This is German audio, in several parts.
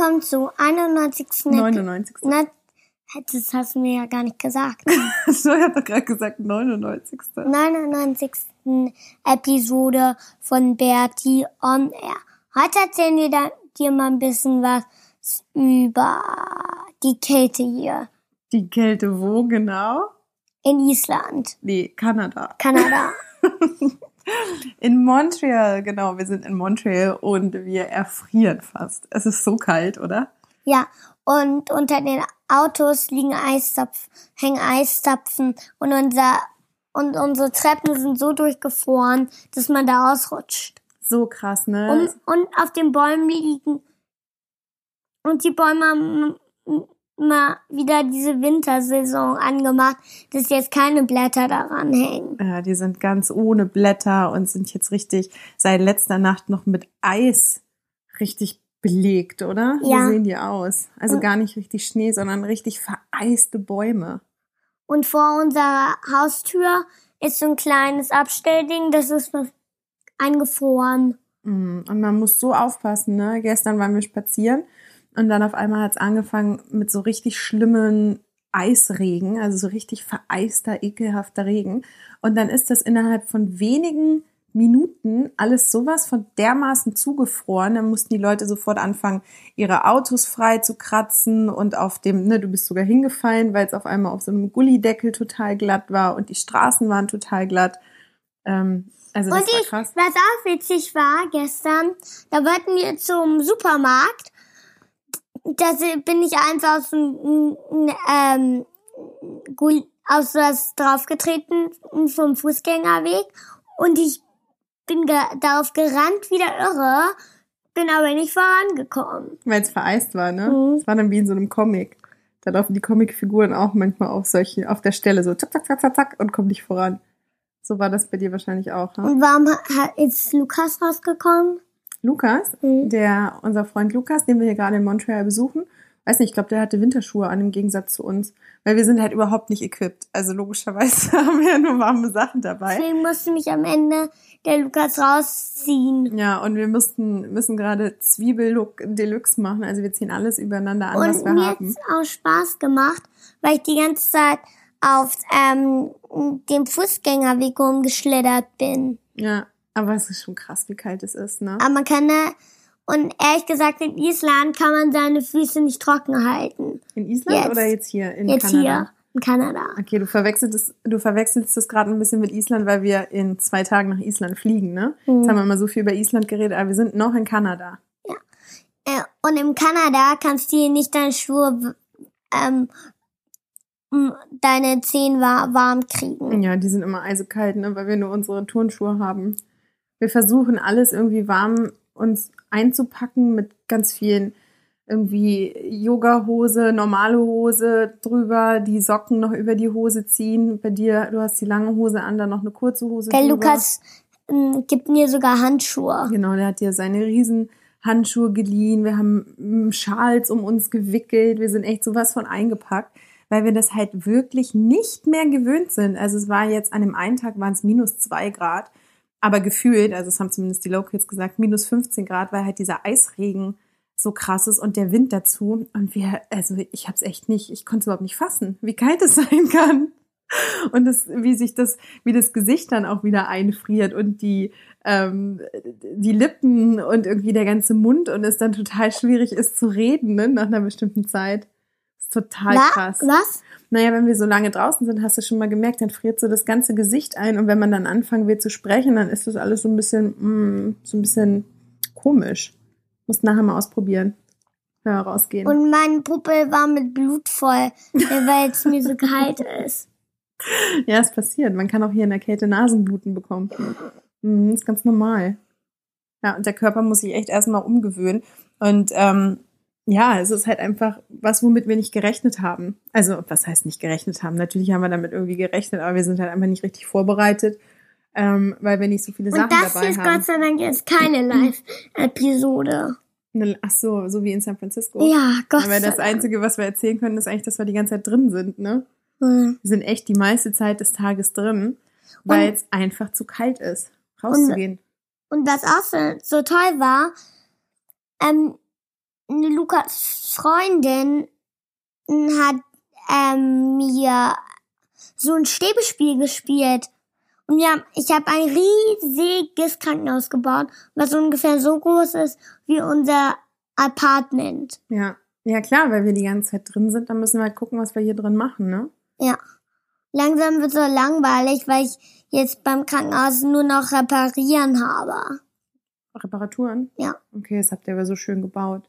Willkommen zu 91. 99. Na, das hast du mir ja gar nicht gesagt. so, ich habe doch gerade gesagt 99. 99. Episode von Bertie on Air. Heute erzählen wir dir mal ein bisschen was über die Kälte hier Die Kälte wo genau? in Island, Nee, Kanada. Kanada. In Montreal, genau. Wir sind in Montreal und wir erfrieren fast. Es ist so kalt, oder? Ja, und unter den Autos liegen Eiszapfen, hängen Eiszapfen und unser und unsere Treppen sind so durchgefroren, dass man da ausrutscht. So krass, ne? Und, und auf den Bäumen liegen und die Bäume haben mal wieder diese Wintersaison angemacht, dass jetzt keine Blätter daran hängen. ja, die sind ganz ohne Blätter und sind jetzt richtig seit letzter Nacht noch mit Eis richtig belegt, oder? Ja. Wie sehen die aus? Also Und- gar nicht richtig Schnee, sondern richtig vereiste Bäume. Und vor unserer Haustür ist so ein kleines Abstellding, das ist noch eingefroren. Mm, Und man muss so aufpassen, ne? Gestern waren wir spazieren und dann auf einmal hat es angefangen mit so richtig schlimmen Eisregen, also so richtig vereister, ekelhafter Regen. Und dann ist das innerhalb von wenigen Minuten alles sowas von dermaßen zugefroren. Dann mussten die Leute sofort anfangen, ihre Autos frei zu kratzen und auf dem, ne, du bist sogar hingefallen, weil es auf einmal auf so einem Gullideckel total glatt war und die Straßen waren total glatt. Ähm, also das Und war ich, krass. was auch witzig war gestern, da wollten wir zum Supermarkt. Da si- bin ich einfach aus dem, ähm, aus das draufgetreten vom Fußgängerweg und ich bin ge darauf gerannt wie der Irre, bin aber nicht vorangekommen. Weil es vereist war, ne? Mhm. Es war dann wie in so einem Comic. Da laufen die Comicfiguren auch manchmal auf solche, auf der Stelle so zack, zack, zack, zack, zack und kommen nicht voran. So war das bei dir wahrscheinlich auch, ne? Und warum ist Lukas rausgekommen? Lukas, Mhm. der, unser Freund Lukas, den wir hier gerade in Montreal besuchen, weiß nicht, ich glaube, der hatte Winterschuhe an im Gegensatz zu uns. Weil wir sind halt überhaupt nicht equipped. Also logischerweise haben wir ja nur warme Sachen dabei. Deswegen musste mich am Ende der Lukas rausziehen. Ja, und wir mussten, müssen gerade Zwiebellook Deluxe machen. Also wir ziehen alles übereinander an, was Und wir mir haben. hat's auch Spaß gemacht, weil ich die ganze Zeit auf ähm, dem Fußgängerweg rumgeschlittert bin. Ja, aber es ist schon krass, wie kalt es ist, ne? Aber man kann da, und ehrlich gesagt, in Island kann man seine Füße nicht trocken halten. In Island Jetzt. oder jetzt hier in Jetzt Kanada? hier in Kanada. Okay, du verwechselst es, du verwechselst es gerade ein bisschen mit Island, weil wir in zwei Tagen nach Island fliegen, ne? Mhm. Jetzt haben wir mal so viel über Island geredet, aber wir sind noch in Kanada. Äh, und in Kanada kannst du hier nicht deine Schuhe, ähm, deine Zehen wa warm kriegen. Ja, die sind immer eisekalt, ne? Weil wir nur unsere Turnschuhe haben. Wir versuchen alles irgendwie warm uns einzupacken mit ganz vielen irgendwie Yoga-Hose, normale Hose drüber, die Socken noch über die Hose ziehen. Bei dir, du hast die lange Hose an, dann noch eine kurze Hose Der drüber. Lukas ähm, gibt mir sogar Handschuhe. Genau, der hat dir seine riesen Handschuhe geliehen. Wir haben mm, Schals um uns gewickelt. Wir sind echt sowas von eingepackt, weil wir das halt wirklich nicht mehr gewöhnt sind. Also es war jetzt an dem einen Tag waren es minus zwei Grad, aber gefühlt, also es haben zumindest die Locals gesagt, minus 15 Grad, weil halt dieser Eisregen so krass ist und der Wind dazu. Und wir, also ich habe es echt nicht, ich konnte es überhaupt nicht fassen, wie kalt es sein kann. Und das, wie sich das, wie das Gesicht dann auch wieder einfriert und die, ähm, die Lippen und irgendwie der ganze Mund und es dann total schwierig ist zu reden, ne, nach einer bestimmten Zeit. Ist total Na, krass. Was? Naja, wenn wir so lange draußen sind, hast du schon mal gemerkt, dann friert so das ganze Gesicht ein und wenn man dann anfangen will zu sprechen, dann ist das alles so ein bisschen, mm, so ein bisschen komisch. Muss nachher mal ausprobieren. Ja, rausgehen. Und mein Puppel war mit Blut voll, weil es mir so kalt ist. ja, es passiert. Man kann auch hier in der Kälte Nasenbluten bekommen. Mhm, ist ganz normal. Ja, und der Körper muss sich echt erstmal umgewöhnen. Und ähm, ja, es ist halt einfach was, womit wir nicht gerechnet haben. Also, was heißt nicht gerechnet haben? Natürlich haben wir damit irgendwie gerechnet, aber wir sind halt einfach nicht richtig vorbereitet, ähm, weil wir nicht so viele Sachen Und das dabei hier ist haben. Gott sei Dank jetzt keine Live-Episode. Ach so, so wie in San Francisco. Ja, Gott Aber sei das Dank. Einzige, was wir erzählen können, ist eigentlich, dass wir die ganze Zeit drin sind, ne? Hm. Wir sind echt die meiste Zeit des Tages drin, weil es einfach zu kalt ist, rauszugehen. Und was auch so, so toll war, ähm, Lukas Freundin hat ähm, mir so ein Stäbespiel gespielt. Und wir haben, ich habe ein riesiges Krankenhaus gebaut, was ungefähr so groß ist wie unser Apartment. Ja. Ja, klar, weil wir die ganze Zeit drin sind, dann müssen wir halt gucken, was wir hier drin machen, ne? Ja. Langsam wird so langweilig, weil ich jetzt beim Krankenhaus nur noch reparieren habe. Reparaturen? Ja. Okay, das habt ihr aber so schön gebaut.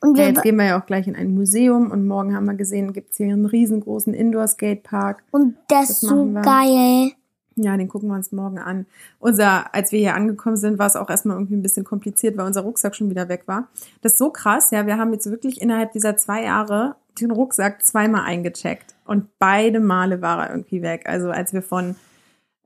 Und Ja, jetzt gehen wir ja auch gleich in ein Museum und morgen haben wir gesehen, gibt's hier einen riesengroßen Indoor-Skatepark. und das, Das ist so geil. Ja, den gucken wir uns morgen an. Unser, als wir hier angekommen sind, war es auch erstmal irgendwie ein bisschen kompliziert, weil unser Rucksack schon wieder weg war. Das ist so krass, ja. Wir haben jetzt wirklich innerhalb dieser zwei Jahre den Rucksack zweimal eingecheckt und beide Male war er irgendwie weg. Also als wir von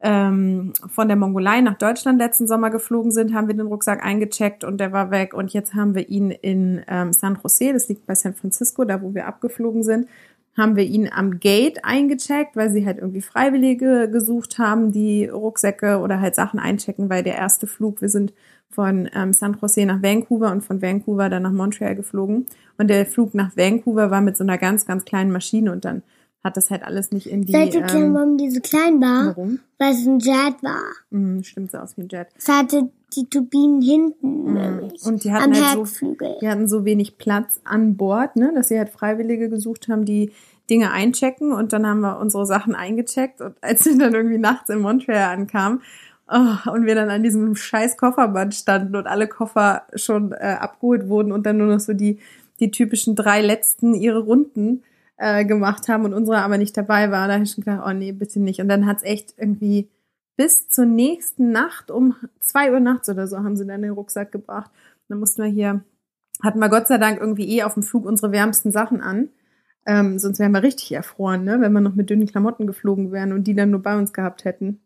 ähm, von der Mongolei nach Deutschland letzten Sommer geflogen sind, haben wir den Rucksack eingecheckt und der war weg. Und jetzt haben wir ihn in ähm, San Jose, das liegt bei San Francisco, da wo wir abgeflogen sind, haben wir ihn am Gate eingecheckt, weil sie halt irgendwie Freiwillige gesucht haben, die Rucksäcke oder halt Sachen einchecken, weil der erste Flug, wir sind von ähm, San Jose nach Vancouver und von Vancouver dann nach Montreal geflogen. Und der Flug nach Vancouver war mit so einer ganz, ganz kleinen Maschine und dann hat das halt alles nicht in die. Ihr klar, Ähm, warum die so klein war? warum? Weil es ein Jet war. Hm, stimmt so aus wie ein Jet. Es hatte die Turbinen hinten, nämlich. Mhm. Und die hatten halt so, die hatten so wenig Platz an Bord, ne, dass sie halt Freiwillige gesucht haben, die Dinge einchecken und dann haben wir unsere Sachen eingecheckt und als wir dann irgendwie nachts in Montreal ankamen oh, und wir dann an diesem scheiß Kofferband standen und alle Koffer schon äh, abgeholt wurden und dann nur noch so die, die typischen drei letzten ihre Runden äh, gemacht haben und unsere aber nicht dabei war, da habe ich schon gedacht, oh nee, bitte nicht. Und dann hat's echt irgendwie bis zur nächsten Nacht um zwei Uhr nachts oder so haben sie dann den Rucksack gebracht. Dann mussten wir hier, hatten wir Gott sei Dank irgendwie eh auf dem Flug unsere wärmsten Sachen an. Ähm, sonst wären wir richtig erfroren, ne? wenn wir noch mit dünnen Klamotten geflogen wären und die dann nur bei uns gehabt hätten.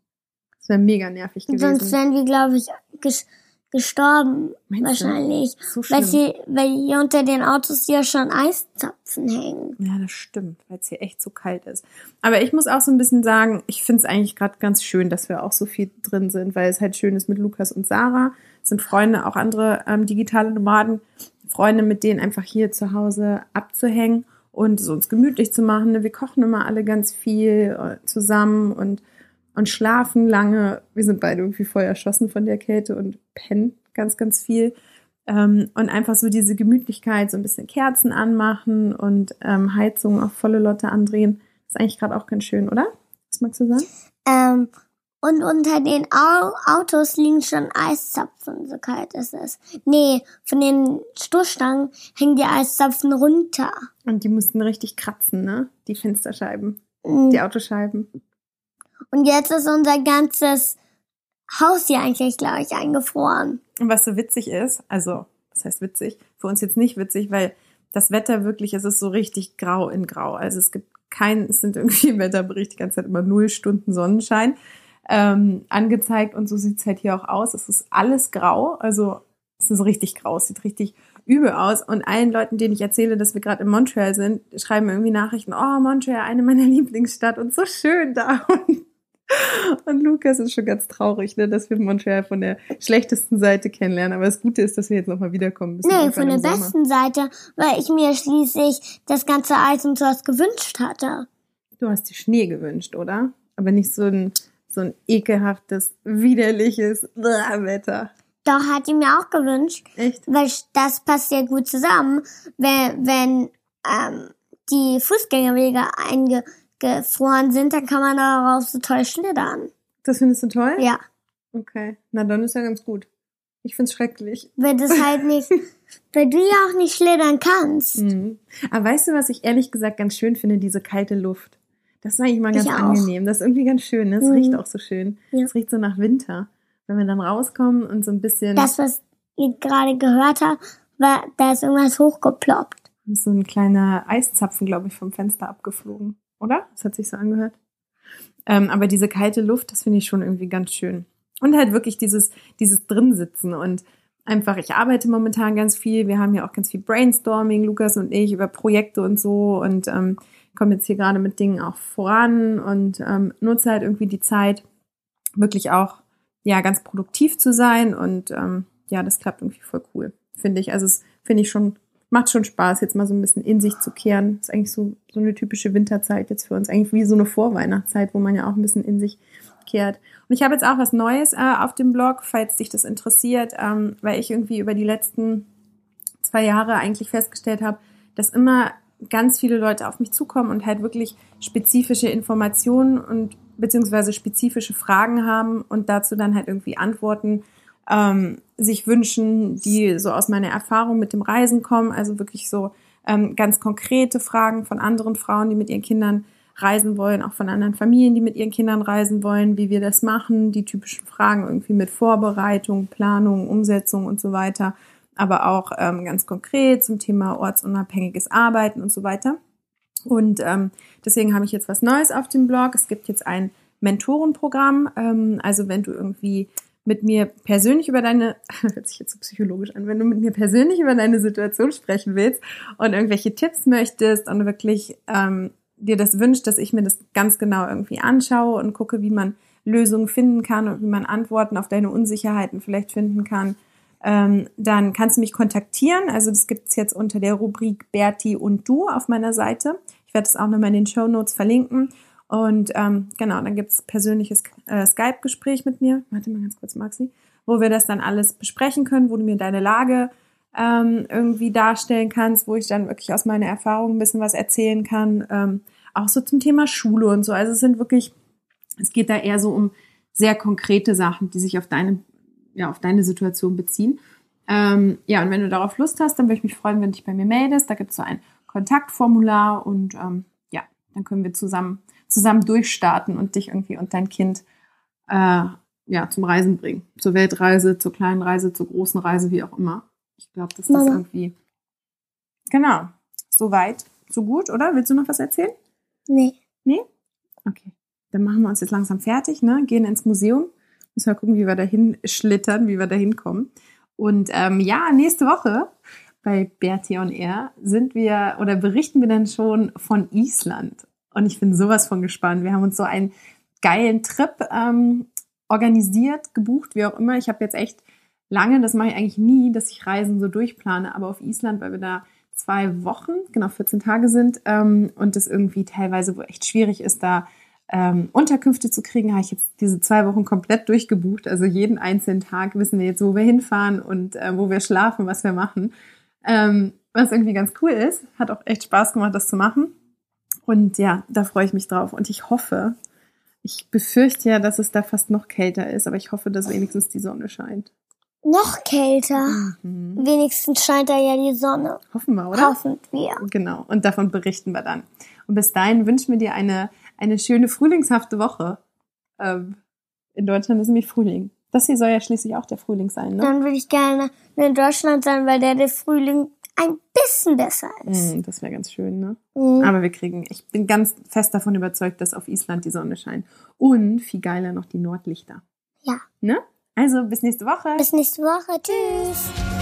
Das wäre mega nervig Und gewesen. sonst wären wir, glaube ich, ges gestorben. Meinst wahrscheinlich. so Weil, sie, weil hier unter den Autos ja schon Eiszapfen hängen. Ja, das stimmt, weil es hier echt so kalt ist. Aber ich muss auch so ein bisschen sagen, ich finde es eigentlich gerade ganz schön, dass wir auch so viel drin sind, weil es halt schön ist mit Lukas und Sarah. Es sind Freunde, auch andere ähm, digitale Nomaden, Freunde, mit denen einfach hier zu Hause abzuhängen und so uns gemütlich zu machen. Wir kochen immer alle ganz viel äh, zusammen und, und schlafen lange. Wir sind beide irgendwie voll erschossen von der Kälte und pennen ganz, ganz viel. Ähm, und einfach so diese Gemütlichkeit, so ein bisschen Kerzen anmachen und ähm, Heizung auf volle Lotte andrehen. ist eigentlich gerade auch ganz schön, oder? Was magst du sagen? Ähm, und unter den Au Autos liegen schon Eiszapfen, so kalt ist es. Nee, von den Stoßstangen hängen die Eiszapfen runter. Und die mussten richtig kratzen, ne? Die Fensterscheiben, Mm. die Autoscheiben. Und jetzt ist unser ganzes Haus hier eigentlich, glaube ich, eingefroren. Und was so witzig ist, also, das heißt witzig, für uns jetzt nicht witzig, weil das Wetter wirklich, es ist so richtig grau in grau. Also es gibt kein, es sind irgendwie im Wetterbericht die ganze Zeit immer null Stunden Sonnenschein ähm, angezeigt und so sieht's halt hier auch aus. Es ist alles grau, also es ist richtig grau, es sieht richtig übel aus. Und allen Leuten, denen ich erzähle, dass wir gerade in Montreal sind, schreiben irgendwie Nachrichten, oh, Montreal, eine meiner Lieblingsstadt und so schön da. Und, und Lukas ist schon ganz traurig, ne, dass wir Montreal von der schlechtesten Seite kennenlernen. Aber das Gute ist, dass wir jetzt nochmal wiederkommen müssen. Nee, von der Sommer. besten Seite, weil ich mir schließlich das ganze Eis und sowas gewünscht hatte. Du hast dir Schnee gewünscht, oder? Aber nicht so ein, so ein ekelhaftes, widerliches Wetter. Doch, hat die mir auch gewünscht. Echt? weil das passt ja gut zusammen, wenn, wenn ähm, die Fußgängerwege eingefroren sind, dann kann man darauf so toll schlittern. Das findest du toll? Ja. Okay. Na, dann ist ja ganz gut. Ich find's schrecklich. Weil das halt nicht, weil du ja auch nicht schlittern kannst. Mhm. Aber weißt du, was ich ehrlich gesagt ganz schön finde? Diese kalte Luft. Das ist eigentlich mal ganz Ich auch. angenehm. Das ist irgendwie ganz schön. ne? Es Mhm. riecht auch so schön. Ja. Es riecht so nach Winter. Wenn wir dann rauskommen und so ein bisschen Das, was ihr gerade gehört habt, war, da ist irgendwas hochgeploppt. ist so ein kleiner Eiszapfen, glaube ich, vom Fenster abgeflogen. Oder? Das hat sich so angehört. Ähm, aber diese kalte Luft, das finde ich schon irgendwie ganz schön. Und halt wirklich dieses, dieses Drinsitzen und einfach, ich arbeite momentan ganz viel. Wir haben ja auch ganz viel Brainstorming, Lukas und ich, über Projekte und so und ähm, kommen jetzt hier gerade mit Dingen auch voran und ähm, nutze halt irgendwie die Zeit, wirklich auch ja ganz produktiv zu sein und ähm, ja, das klappt irgendwie voll cool, finde ich. Also es finde ich schon macht schon Spaß, jetzt mal so ein bisschen in sich zu kehren. Ist eigentlich so so eine typische Winterzeit jetzt für uns, eigentlich wie so eine Vorweihnachtszeit, wo man ja auch ein bisschen in sich kehrt. Und ich habe jetzt auch was Neues äh, auf dem Blog, falls dich das interessiert, ähm, weil ich irgendwie über die letzten zwei Jahre eigentlich festgestellt habe, dass immer ganz viele Leute auf mich zukommen und halt wirklich spezifische Informationen und beziehungsweise spezifische Fragen haben und dazu dann halt irgendwie Antworten ähm, sich wünschen, die so aus meiner Erfahrung mit dem Reisen kommen, also wirklich so ähm, ganz konkrete Fragen von anderen Frauen, die mit ihren Kindern reisen wollen, auch von anderen Familien, die mit ihren Kindern reisen wollen, wie wir das machen, die typischen Fragen irgendwie mit Vorbereitung, Planung, Umsetzung und so weiter, aber auch ähm, ganz konkret zum Thema ortsunabhängiges Arbeiten und so weiter. Und ähm, deswegen habe ich jetzt was Neues auf dem Blog. Es gibt jetzt ein Mentorenprogramm. Ähm, also wenn du irgendwie mit mir persönlich über deine, hört sich jetzt so psychologisch an, wenn du mit mir persönlich über deine Situation sprechen willst und irgendwelche Tipps möchtest und wirklich ähm, dir das wünscht, dass ich mir das ganz genau irgendwie anschaue und gucke, wie man Lösungen finden kann und wie man Antworten auf deine Unsicherheiten vielleicht finden kann, ähm, dann kannst du mich kontaktieren. Also das gibt's jetzt unter der Rubrik Berti und du auf meiner Seite. Ich werde das auch nochmal in den Show Notes verlinken. Und ähm, genau, dann gibt's persönliches äh, Skype-Gespräch mit mir. Warte mal ganz kurz, Maxi. Wo wir das dann alles besprechen können, wo du mir deine Lage ähm, irgendwie darstellen kannst, wo ich dann wirklich aus meiner Erfahrung ein bisschen was erzählen kann. Ähm, auch so zum Thema Schule und so. Also es sind wirklich, es geht da eher so um sehr konkrete Sachen, die sich auf deine, ja, auf deine Situation beziehen. Ähm, ja, und wenn du darauf Lust hast, dann würde ich mich freuen, wenn du dich bei mir meldest. Da gibt es so ein Kontaktformular und ähm, ja, dann können wir zusammen, zusammen durchstarten und dich irgendwie und dein Kind äh, ja, zum Reisen bringen. Zur Weltreise, zur kleinen Reise, zur großen Reise, wie auch immer. Ich glaube, dass das Mama. irgendwie. Genau. Soweit, so gut, oder? Willst du noch was erzählen? Nee. Nee? Okay. Dann machen wir uns jetzt langsam fertig, ne? Gehen ins Museum. Müssen wir gucken, wie wir dahin schlittern, wie wir dahin kommen. Und ähm, ja, nächste Woche bei Bertie on Air sind wir oder berichten wir dann schon von Island. Und ich bin sowas von gespannt. Wir haben uns so einen geilen Trip ähm, organisiert, gebucht, wie auch immer. Ich habe jetzt echt lange, das mache ich eigentlich nie, dass ich Reisen so durchplane, aber auf Island, weil wir da zwei Wochen, genau 14 Tage sind ähm, und das irgendwie teilweise wo echt schwierig ist, da ähm, Unterkünfte zu kriegen, habe ich jetzt diese zwei Wochen komplett durchgebucht. Also jeden einzelnen Tag wissen wir jetzt, wo wir hinfahren und äh, wo wir schlafen, was wir machen. Ähm, was irgendwie ganz cool ist. Hat auch echt Spaß gemacht, das zu machen. Und ja, da freue ich mich drauf. Und ich hoffe, ich befürchte ja, dass es da fast noch kälter ist, aber ich hoffe, dass wenigstens die Sonne scheint. Noch kälter. Mhm. Wenigstens scheint da ja die Sonne. Hoffen wir, oder? Hoffen wir. Genau. Und davon berichten wir dann. Und bis dahin wünschen wir dir eine, eine schöne frühlingshafte Woche. Ähm, in Deutschland ist nämlich Frühling. Das hier soll ja schließlich auch der Frühling sein, ne? Dann würde ich gerne in Deutschland sein, weil der der Frühling ein bisschen besser ist. Mm, das wäre ganz schön, ne? Mhm. Aber wir kriegen, ich bin ganz fest davon überzeugt, dass auf Island die Sonne scheint. Und viel geiler noch die Nordlichter. Ja. Ne? Also bis nächste Woche. Bis nächste Woche. Tschüss.